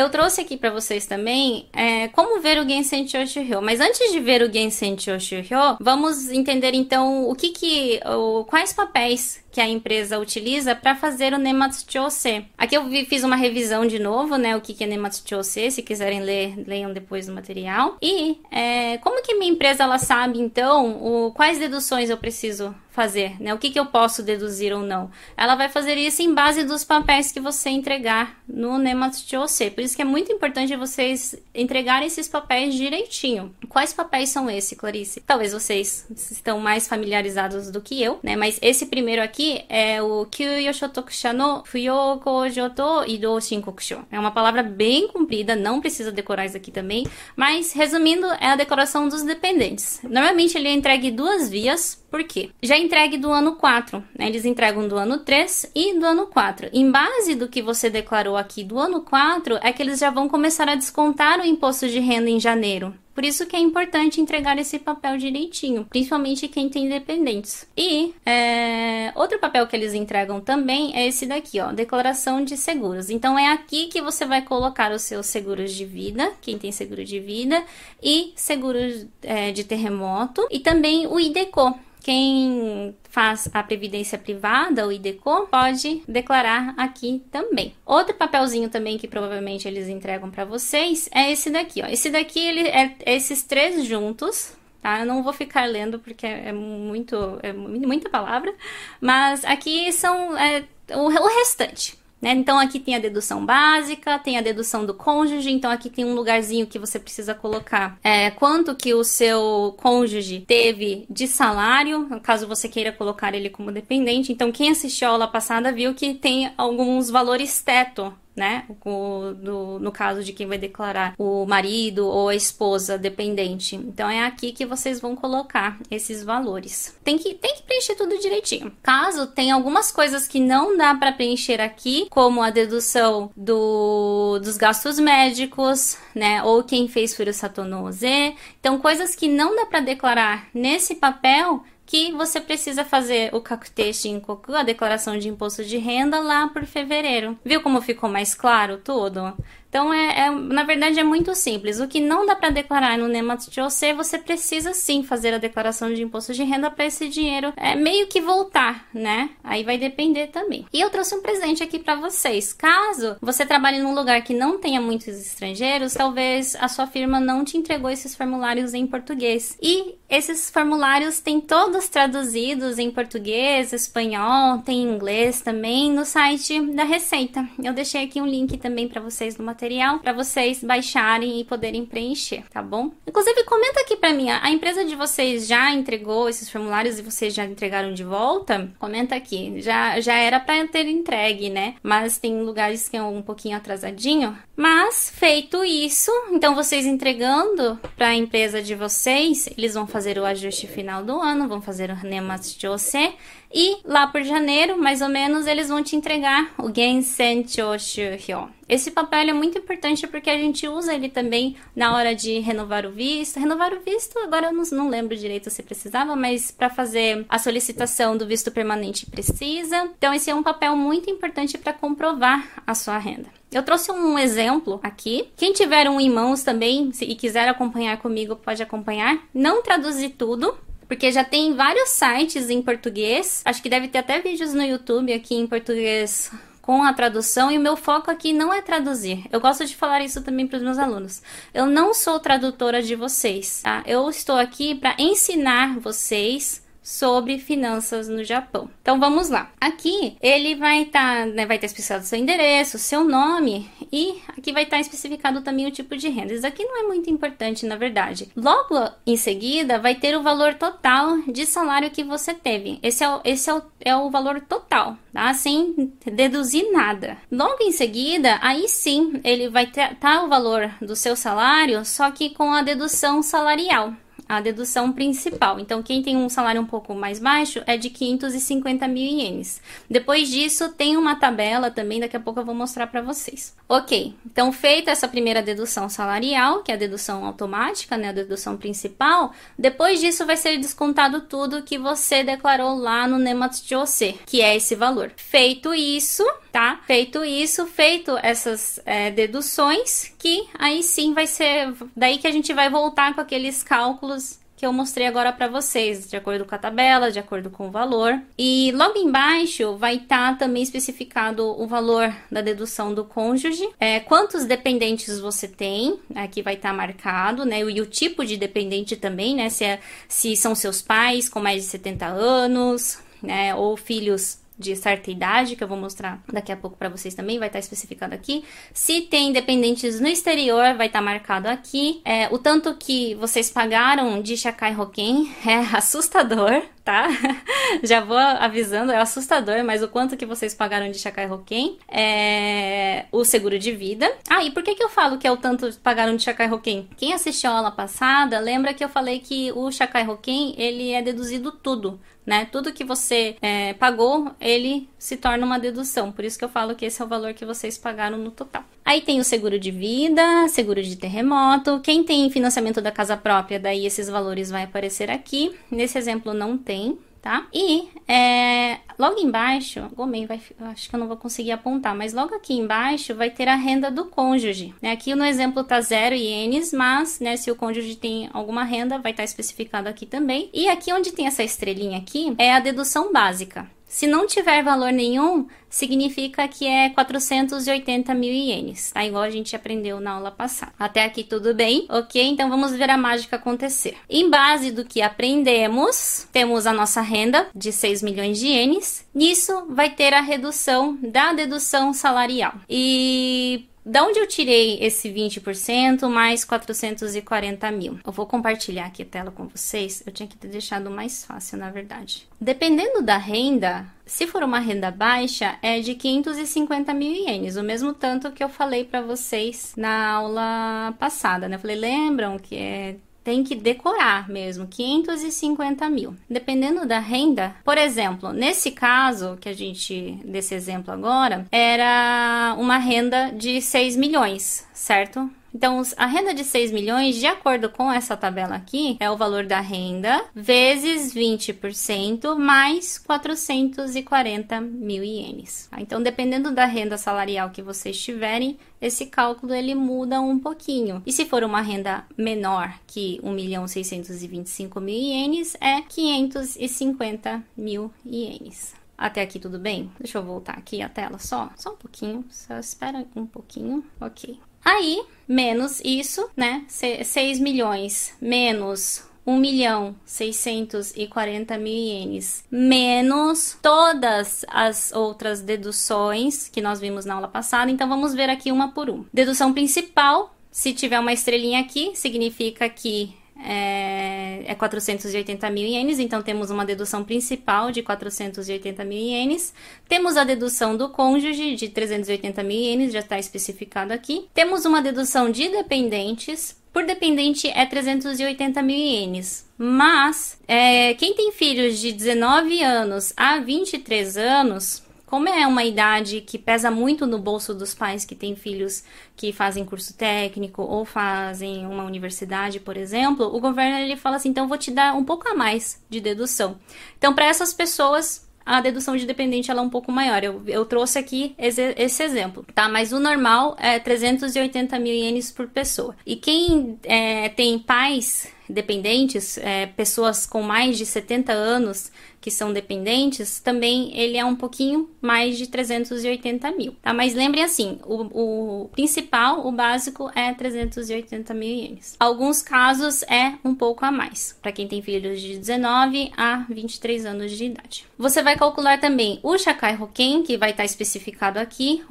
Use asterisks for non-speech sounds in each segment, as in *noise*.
Eu trouxe aqui para vocês também é, como ver o Gensen Choshuryo. Mas antes de ver o Gensen Choshuryo, vamos entender então o que que, o, quais papéis que a empresa utiliza para fazer o Nematsu-Chose. Aqui eu fiz uma revisão de novo, né, o que, é Nematsu-Chose, se quiserem ler, leiam depois do material. E é, como que minha empresa ela sabe, então, o, quais deduções eu preciso fazer, né? O que, que eu posso deduzir ou não? Ela vai fazer isso em base dos papéis que você entregar no Nematsu-Chose. Por isso que é muito importante vocês entregarem esses papéis direitinho. Quais papéis são esses, Clarice? Talvez vocês estão mais familiarizados do que eu, né? Mas esse primeiro aqui aqui é o Kyuyoshotokusha no Fuyoko to Ido Shinkokusho. É uma palavra bem comprida, não precisa decorar isso aqui também, mas resumindo, é a decoração dos dependentes. Normalmente ele é entregue duas vias, por quê? Já é entregue do ano 4, né? eles entregam do ano 3 e do ano 4. Em base do que você declarou aqui do ano 4, é que eles já vão começar a descontar o imposto de renda em janeiro. Por isso que é importante entregar esse papel direitinho, principalmente quem tem dependentes. E é, outro papel que eles entregam também é esse daqui, ó, declaração de seguros. Então é aqui que você vai colocar os seus seguros de vida, quem tem seguro de vida, e seguros é, de terremoto, e também o IDECO, quem faz a previdência privada, o IDECO, pode declarar aqui também. Outro papelzinho também que provavelmente eles entregam para vocês é esse daqui, ó. Esse daqui ele é esses três juntos, tá? Eu não vou ficar lendo porque é muito é muita palavra, mas aqui são é, o, o restante. Né? Então aqui tem a dedução básica, tem a dedução do cônjuge, então aqui tem um lugarzinho que você precisa colocar é, quanto que o seu cônjuge teve de salário, caso você queira colocar ele como dependente. Então quem assistiu a aula passada viu que tem alguns valores teto né? O, do, no caso de quem vai declarar o marido ou a esposa dependente. Então é aqui que vocês vão colocar esses valores. Tem que, tem que preencher tudo direitinho. Caso tenha algumas coisas que não dá para preencher aqui, como a dedução do, dos gastos médicos, né? Ou quem fez Furusatonose. Então, coisas que não dá para declarar nesse papel que você precisa fazer o Kakute Shinkoku, a declaração de imposto de renda, lá por fevereiro. Viu como ficou mais claro tudo? Então, é, é, na verdade, é muito simples. O que não dá para declarar no Nematsu-Chose, você precisa sim fazer a declaração de imposto de renda para esse dinheiro é, meio que voltar, né? Aí vai depender também. E eu trouxe um presente aqui para vocês. Caso você trabalhe num lugar que não tenha muitos estrangeiros, talvez a sua firma não te entregou esses formulários em português. E esses formulários têm todos traduzidos em português, espanhol, tem inglês também no site da Receita. Eu deixei aqui um link também para vocês no material material para vocês baixarem e poderem preencher, tá bom? Inclusive, comenta aqui para mim, a empresa de vocês já entregou esses formulários e vocês já entregaram de volta? Comenta aqui. Já, já era para ter entregue, né? Mas tem lugares que é um pouquinho atrasadinho. Mas, feito isso, então vocês entregando para a empresa de vocês, eles vão fazer o ajuste final do ano, vão fazer o Nemas Jose e lá por janeiro, mais ou menos, eles vão te entregar o Gensen Choshuryo. Esse papel é muito importante porque a gente usa ele também na hora de renovar o visto. Renovar o visto, agora eu não, não lembro direito se precisava, mas para fazer a solicitação do visto permanente precisa. Então, esse é um papel muito importante para comprovar a sua renda. Eu trouxe um exemplo aqui. Quem tiver um em mãos também se, e quiser acompanhar comigo, pode acompanhar. Não traduzir tudo, porque já tem vários sites em português. Acho que deve ter até vídeos no YouTube aqui em português com a tradução e o meu foco aqui não é traduzir. Eu gosto de falar isso também para os meus alunos. Eu não sou tradutora de vocês, tá? Eu estou aqui para ensinar vocês sobre finanças no Japão. Então vamos lá. Aqui ele vai estar, tá, né, vai ter especificado seu endereço, seu nome e aqui vai estar tá especificado também o tipo de renda. Isso aqui não é muito importante, na verdade. Logo em seguida vai ter o valor total de salário que você teve. Esse é o, esse é o, é o valor total, tá? Sem deduzir nada. Logo em seguida, aí sim ele vai estar tá o valor do seu salário, só que com a dedução salarial. A dedução principal. Então, quem tem um salário um pouco mais baixo é de 550 mil ienes. Depois disso, tem uma tabela também, daqui a pouco eu vou mostrar para vocês. Ok, então feita essa primeira dedução salarial, que é a dedução automática, né, a dedução principal, depois disso vai ser descontado tudo que você declarou lá no Nemat de OC, que é esse valor. Feito isso, tá? Feito isso, feito essas é, deduções, que aí sim vai ser daí que a gente vai voltar com aqueles cálculos que eu mostrei agora para vocês, de acordo com a tabela, de acordo com o valor. E logo embaixo vai estar tá também especificado o valor da dedução do cônjuge, é, quantos dependentes você tem, aqui vai estar tá marcado, né? E o tipo de dependente também, né? Se, é, se são seus pais com mais de 70 anos, né? Ou filhos de certa idade, que eu vou mostrar daqui a pouco para vocês também, vai estar tá especificado aqui. Se tem dependentes no exterior, vai estar tá marcado aqui. É, o tanto que vocês pagaram de Chakai Roken *laughs* é assustador, tá? *laughs* Já vou avisando, é assustador, mas o quanto que vocês pagaram de Chakai Roken é o seguro de vida. Ah, e por que que eu falo que é o tanto que pagaram de Chakai Roken? Quem assistiu a aula passada, lembra que eu falei que o Chakai Roken, ele é deduzido tudo né? Tudo que você é, pagou, ele se torna uma dedução. Por isso que eu falo que esse é o valor que vocês pagaram no total. Aí tem o seguro de vida, seguro de terremoto. Quem tem financiamento da casa própria, daí esses valores vai aparecer aqui. Nesse exemplo não tem, tá? E é, logo embaixo, Gomei vai, acho que eu não vou conseguir apontar, mas logo aqui embaixo vai ter a renda do cônjuge. Né? Aqui no exemplo tá zero ienes, mas né, se o cônjuge tem alguma renda, vai estar tá especificado aqui também. E aqui onde tem essa estrelinha aqui é a dedução básica. Se não tiver valor nenhum, significa que é 480 mil ienes, tá? Igual a gente aprendeu na aula passada. Até aqui tudo bem? Ok? Então vamos ver a mágica acontecer. Em base do que aprendemos, temos a nossa renda de 6 milhões de ienes. Nisso vai ter a redução da dedução salarial. E da onde eu tirei esse 20% mais 440 mil? Eu vou compartilhar aqui a tela com vocês. Eu tinha que ter deixado mais fácil, na verdade. Dependendo da renda, se for uma renda baixa, é de 550 mil ienes, o mesmo tanto que eu falei para vocês na aula passada, né? Eu falei, lembram que é tem que decorar mesmo, 550 mil. Dependendo da renda, por exemplo, nesse caso que a gente, desse exemplo agora, era uma renda de 6 milhões, certo? Então, a renda de 6 milhões, de acordo com essa tabela aqui, é o valor da renda vezes 20% mais 440 mil ienes. Tá? Então, dependendo da renda salarial que vocês tiverem, esse cálculo ele muda um pouquinho. E se for uma renda menor que 1 milhão 625 mil ienes, é 550 mil ienes. Até aqui tudo bem? Deixa eu voltar aqui a tela só, só um pouquinho, só espera um pouquinho, ok. Aí, menos isso, né? 6 milhões menos 1 milhão 640 mil ienes, menos todas as outras deduções que nós vimos na aula passada. Então, vamos ver aqui uma por uma. Dedução principal, se tiver uma estrelinha aqui, significa que é, é 480 mil ienes, então temos uma dedução principal de 480 mil ienes. Temos a dedução do cônjuge de 380 mil ienes, já está especificado aqui. Temos uma dedução de dependentes. Por dependente é 380 mil ienes, mas é, quem tem filhos de 19 anos a 23 anos como é uma idade que pesa muito no bolso dos pais que têm filhos que fazem curso técnico ou fazem uma universidade, por exemplo, o governo ele fala assim: então vou te dar um pouco a mais de dedução. Então, para essas pessoas, a dedução de dependente ela é um pouco maior. Eu, eu trouxe aqui esse, esse, exemplo, tá? Mas o normal é 380 mil ienes por pessoa. E quem é, tem pais dependentes, é, pessoas com mais de 70 anos que são dependentes, também ele é um pouquinho mais de 380 mil, tá? Mas lembrem assim, o, o principal, o básico é 380 mil ienes. Alguns casos é um pouco a mais, para quem tem filhos de 19 a 23 anos de idade. Você vai calcular também o Shakai Hoken, que vai estar especificado aqui,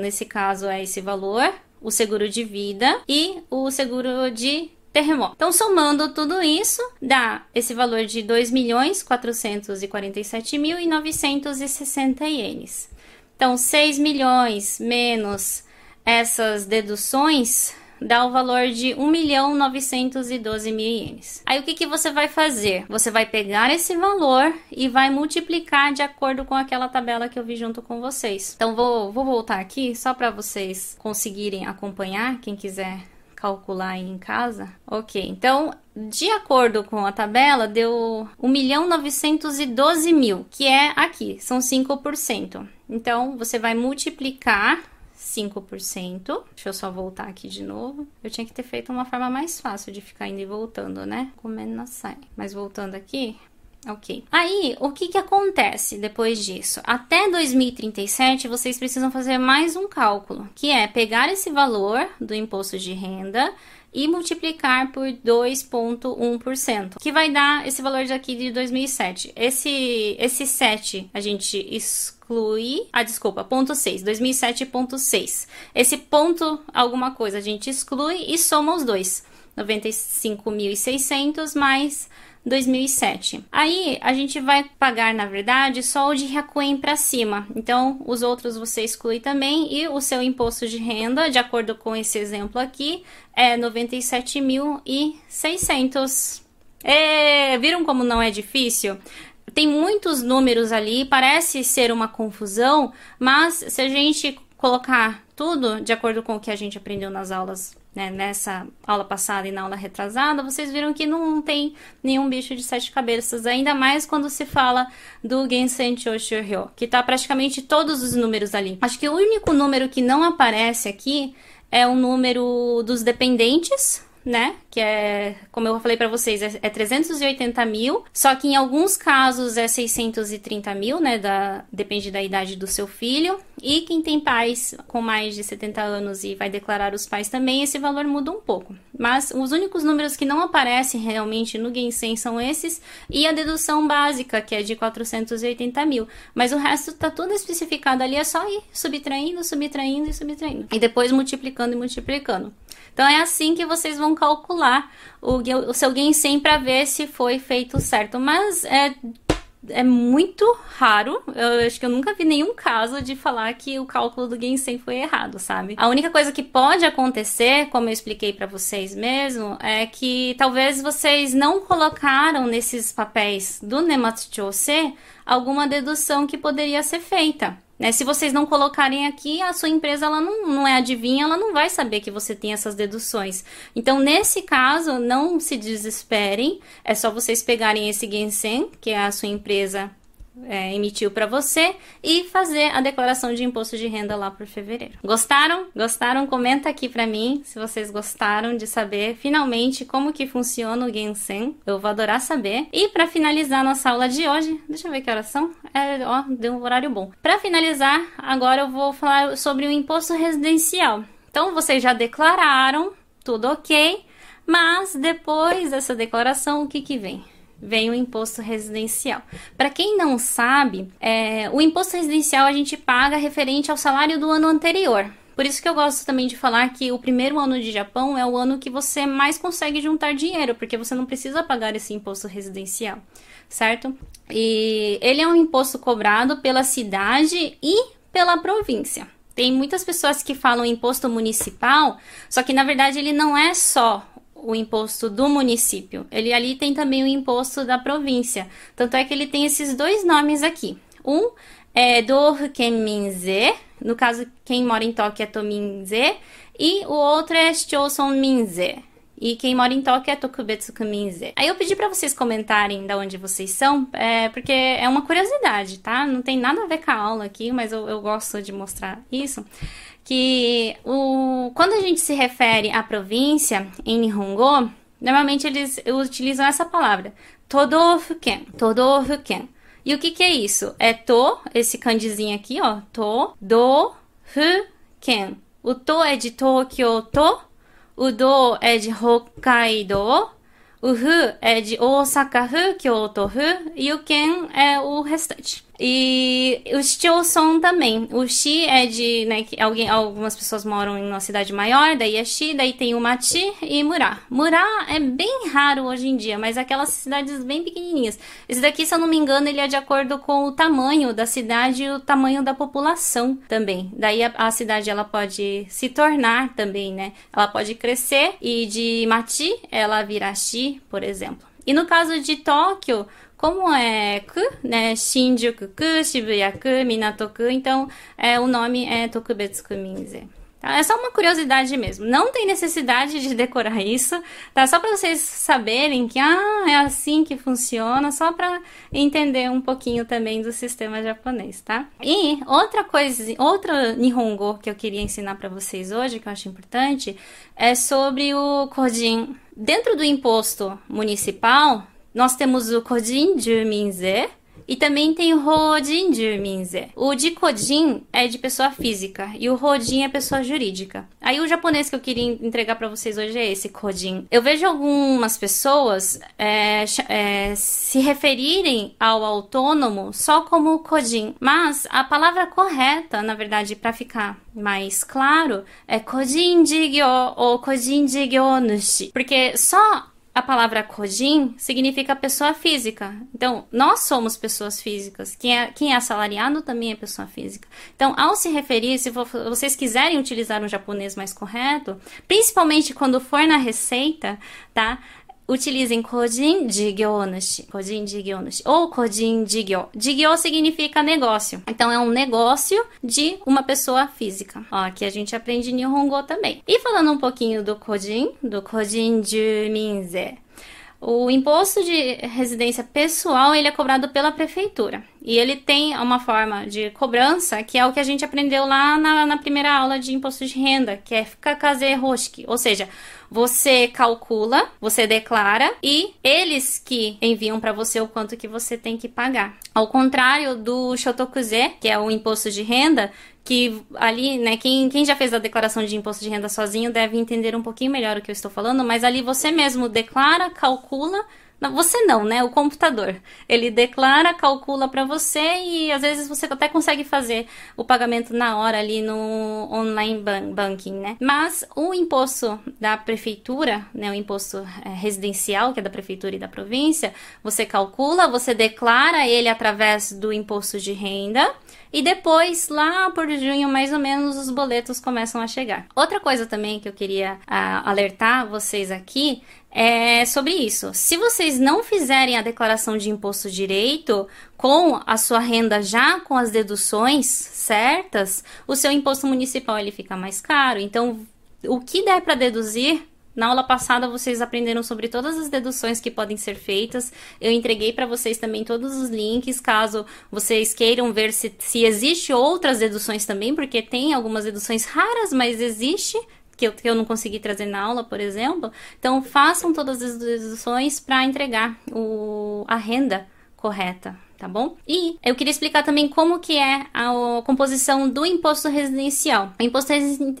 nesse caso é esse valor, o seguro de vida e o seguro de terremoto. Então, somando tudo isso, dá esse valor de 2 milhões 447 mil e 960 ienes. Então, 6 milhões menos essas deduções dá o valor de 1 milhão 912 mil ienes. Aí o que, que você vai fazer? Você vai pegar esse valor e vai multiplicar de acordo com aquela tabela que eu vi junto com vocês. Então vou, vou voltar aqui só para vocês conseguirem acompanhar, quem quiser calcular aí em casa. Ok, então, de acordo com a tabela, deu 1 milhão 912 mil, que é aqui, são 5%. Então, você vai multiplicar 5%. Deixa eu só voltar aqui de novo. Eu tinha que ter feito uma forma mais fácil de ficar indo e voltando, né? Comendo na sai. Mas voltando aqui, Ok. Aí, o que, que acontece depois disso? Até 2037, vocês precisam fazer mais um cálculo, que é pegar esse valor do imposto de renda e multiplicar por 2,1%, que vai dar esse valor daqui de 2007. Esse, esse 7 a gente exclui. Ah, desculpa, ponto 6, 2007,6. Esse ponto, alguma coisa, a gente exclui e soma os dois. 95.600 mais 2007. Aí a gente vai pagar, na verdade, só o de Hakuen para cima. Então, os outros você exclui também e o seu imposto de renda, de acordo com esse exemplo aqui, é 97.600. É, viram como não é difícil? Tem muitos números ali, parece ser uma confusão, mas se a gente colocar tudo de acordo com o que a gente aprendeu nas aulas né, nessa aula passada e na aula retrasada, vocês viram que não tem nenhum bicho de sete cabeças, ainda mais quando se fala do Gensen Choshuryo, que tá praticamente todos os números ali. Acho que o único número que não aparece aqui é o número dos dependentes, né? Que é, como eu falei para vocês, é, é 380 mil. Só que em alguns casos é 630 mil, né? Da, depende da idade do seu filho. E quem tem pais com mais de 70 anos e vai declarar os pais também, esse valor muda um pouco. Mas os únicos números que não aparecem realmente no Gensen são esses e a dedução básica, que é de 480 mil. Mas o resto tá tudo especificado ali, é só ir subtraindo, subtraindo e subtraindo. E depois multiplicando e multiplicando. Então é assim que vocês vão calcular o, o seu Gensen para ver se foi feito certo. Mas é é muito raro. Eu acho que eu nunca vi nenhum caso de falar que o cálculo do Gensen foi errado, sabe? A única coisa que pode acontecer, como eu expliquei para vocês mesmo, é que talvez vocês não colocaram nesses papéis do Nematsu alguma dedução que poderia ser feita. Né? Se vocês não colocarem aqui, a sua empresa ela não, não é adivinha, ela não vai saber que você tem essas deduções. Então, nesse caso, não se desesperem, é só vocês pegarem esse Gensen, que é a sua empresa é, emitiu para você e fazer a declaração de imposto de renda lá por fevereiro. Gostaram? Gostaram? Comenta aqui para mim se vocês gostaram de saber finalmente como que funciona o Gensen. Eu vou adorar saber. E para finalizar nossa aula de hoje, deixa eu ver que horas são. É, ó, deu um horário bom. Para finalizar, agora eu vou falar sobre o imposto residencial. Então vocês já declararam, tudo ok, mas depois dessa declaração, o que que vem? Vem o imposto residencial. Para quem não sabe, é, o imposto residencial a gente paga referente ao salário do ano anterior. Por isso que eu gosto também de falar que o primeiro ano de Japão é o ano que você mais consegue juntar dinheiro, porque você não precisa pagar esse imposto residencial, certo? E ele é um imposto cobrado pela cidade e pela província. Tem muitas pessoas que falam imposto municipal, só que na verdade ele não é só o imposto do município. Ele ali tem também o imposto da província. Tanto é que ele tem esses dois nomes aqui. Um é do Kenminze, no caso quem mora em Tóquio é Tominze, e o outro é Shoson Minze. E quem mora em Tóquio é Tokubetsu Kuminze. Aí eu pedi para vocês comentarem de onde vocês são, é, porque é uma curiosidade, tá? Não tem nada a ver com a aula aqui, mas eu, eu gosto de mostrar isso que o, quando a gente se refere à província em Nihongo, normalmente eles utilizam essa palavra, Todofuken, Todofuken. E o que que é isso? É to, esse kanjizinho aqui, ó, to, do, fu, ken. O to é de Tokyo to, o do é de Hokkaido, o fu é de Osaka fu, Kyoto fu e o ken é o restante. E o Chichoson também. O Shi é de, né, que alguém, algumas pessoas moram em uma cidade maior, daí é Shi, daí tem o Machi e Murá. Murá é bem raro hoje em dia, mas aquelas cidades bem pequenininhas. Esse daqui, se eu não me engano, ele é de acordo com o tamanho da cidade e o tamanho da população também. Daí a, a cidade ela pode se tornar também, né? Ela pode crescer e de Machi ela virar Shi, por exemplo. E no caso de Tóquio, como é ku, né? Shinjuku-ku, Shibuya-ku, Minato-ku, então é, o nome é Tokubetsu-ku Minze. Tá? É só uma curiosidade mesmo. Não tem necessidade de decorar isso, tá? Só para vocês saberem que ah, é assim que funciona, só para entender um pouquinho também do sistema japonês, tá? E outra coisa, outra Nihongo que eu queria ensinar para vocês hoje, que eu acho importante, é sobre o Kojin. Dentro do imposto municipal, nós temos o Kojin Juminze, e também tem o Rodin Juminze. O de Kodin é de pessoa física e o Rodin é pessoa jurídica. Aí o japonês que eu queria entregar para vocês hoje é esse, Kodin. Eu vejo algumas pessoas é, é, se referirem ao autônomo só como Kodin, mas a palavra correta, na verdade, para ficar mais claro, é Kojin Jigyo ou Kojin Jigyo Nushi. Porque só a palavra Kojin significa pessoa física. Então, nós somos pessoas físicas. Quem é, quem é assalariado também é pessoa física. Então, ao se referir, se vocês quiserem utilizar um japonês mais correto, principalmente quando for na receita, tá? Utilizem Kojin Jigyo Nushi, Kojin Jigyo ou Kojin Jigyo. Jigyo significa negócio. Então é um negócio de uma pessoa física. Ó, aqui a gente aprende Nihongo também. E falando um pouquinho do Kojin, do Kojin Juminze. O imposto de residência pessoal ele é cobrado pela prefeitura e ele tem uma forma de cobrança que é o que a gente aprendeu lá na, na primeira aula de imposto de renda, que é Kakaze Roshiki, ou seja, você calcula, você declara e eles que enviam para você o quanto que você tem que pagar. Ao contrário do Shotokuze, que é o imposto de renda, que ali, né, quem, quem já fez a declaração de imposto de renda sozinho deve entender um pouquinho melhor o que eu estou falando, mas ali você mesmo declara, calcula você não, né? O computador. Ele declara, calcula para você e às vezes você até consegue fazer o pagamento na hora ali no online banking, né? Mas o imposto da prefeitura, né? O imposto é, residencial, que é da prefeitura e da província, você calcula, você declara ele através do imposto de renda e depois, lá por junho, mais ou menos, os boletos começam a chegar. Outra coisa também que eu queria uh, alertar vocês aqui é sobre isso. Se vocês não fizerem a declaração de imposto direito com a sua renda já com as deduções certas, o seu imposto municipal ele fica mais caro. Então, o que der para deduzir na aula passada vocês aprenderam sobre todas as deduções que podem ser feitas. Eu entreguei para vocês também todos os links, caso vocês queiram ver se, se existe outras deduções também, porque tem algumas deduções raras, mas existe que eu, que eu não consegui trazer na aula, por exemplo. Então, façam todas as deduções para entregar o, a renda correta, tá bom? E eu queria explicar também como que é a, composição do imposto residencial. O imposto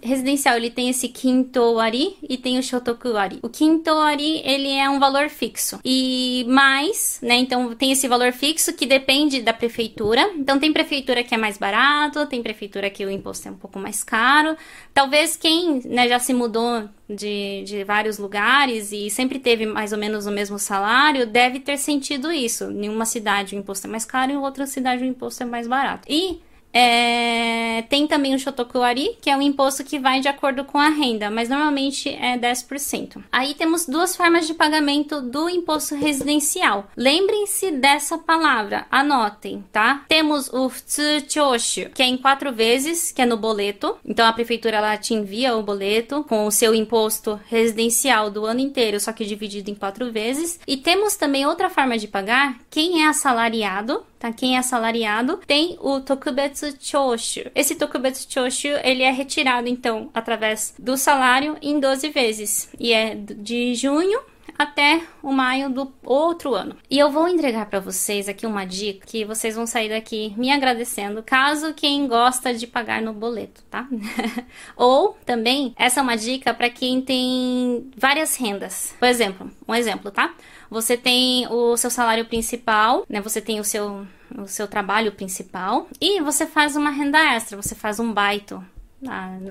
residencial, ele tem esse quintoari e tem o shotokuari. O quintoari, ele é um valor fixo. E mais, né, então tem esse valor fixo que depende da prefeitura. Então tem prefeitura que é mais barato, tem prefeitura que o imposto é um pouco mais caro. Talvez quem, né, já se mudou de, de vários lugares e sempre teve mais ou menos o mesmo salário, deve ter sentido isso. Em uma cidade o imposto é mais caro, em outra cidade o imposto é mais barato. E é, tem também o Shotokuari, que é um imposto que vai de acordo com a renda, mas normalmente é 10%. Aí temos duas formas de pagamento do imposto residencial. Lembrem-se dessa palavra, anotem, tá? Temos o Futsuchoshu, que é em quatro vezes, que é no boleto. Então a prefeitura ela te envia o boleto com o seu imposto residencial do ano inteiro, só que dividido em quatro vezes. E temos também outra forma de pagar, quem é assalariado, tá? Quem é assalariado tem o Tokubetsu Choshu. Esse Tokubetsu Choshu, ele é retirado, então, através do salário em 12 vezes. E é de junho até o maio do outro ano. E eu vou entregar para vocês aqui uma dica que vocês vão sair daqui me agradecendo, caso quem gosta de pagar no boleto, tá? *laughs* Ou também essa é uma dica para quem tem várias rendas. Por exemplo, um exemplo, tá? Você tem o seu salário principal, né? Você tem o seu o seu trabalho principal e você faz uma renda extra, você faz um baito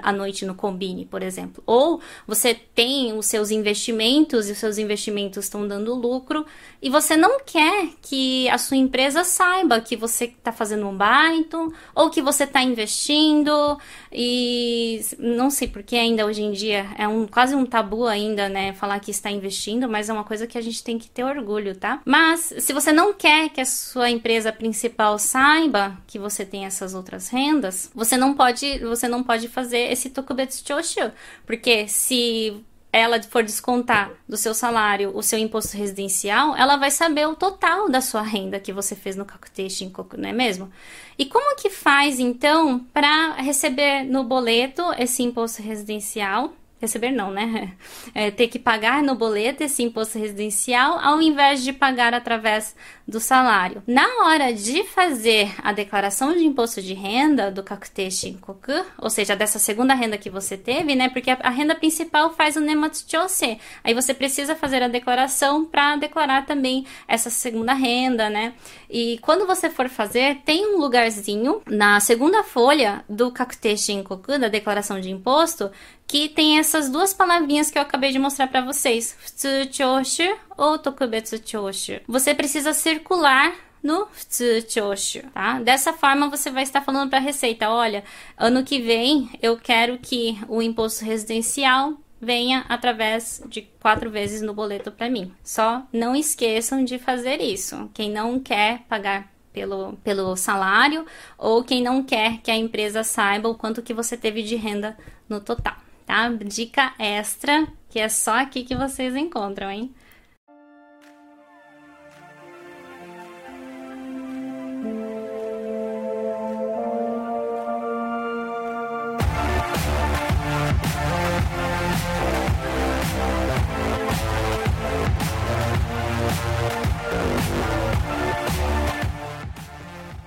à noite no Combine, por exemplo. Ou você tem os seus investimentos e os seus investimentos estão dando lucro e você não quer que a sua empresa saiba que você está fazendo um baito ou que você está investindo e não sei porque ainda hoje em dia é um quase um tabu ainda, né, falar que está investindo, mas é uma coisa que a gente tem que ter orgulho, tá? Mas se você não quer que a sua empresa principal saiba que você tem essas outras rendas, você não pode, você não pode fazer esse tokubetsu choshu, porque se ela for descontar do seu salário o seu imposto residencial, ela vai saber o total da sua renda que você fez no Kakutei não é mesmo? E como que faz então para receber no boleto esse imposto residencial? Receber não, né? *laughs* É, ter que pagar no boleto esse imposto residencial ao invés de pagar através do salário. Na hora de fazer a declaração de imposto de renda do Kakute Shinkoku, ou seja, dessa segunda renda que você teve, né? Porque a, a renda principal faz o Nematsu Chose. Aí você precisa fazer a declaração para declarar também essa segunda renda, né? E quando você for fazer, tem um lugarzinho na segunda folha do Kakute Shinkoku, da declaração de imposto, que tem essas duas palavrinhas que eu acabei de mostrar para vocês, Futsu Choshu ou Tokubetsu Choshu. Você precisa circular no Futsu tá? Dessa forma você vai estar falando para a Receita, olha, ano que vem eu quero que o imposto residencial venha através de quatro vezes no boleto para mim. Só não esqueçam de fazer isso. Quem não quer pagar pelo, pelo salário ou quem não quer que a empresa saiba o quanto que você teve de renda no total tá? Dica extra, que é só aqui que vocês encontram, hein?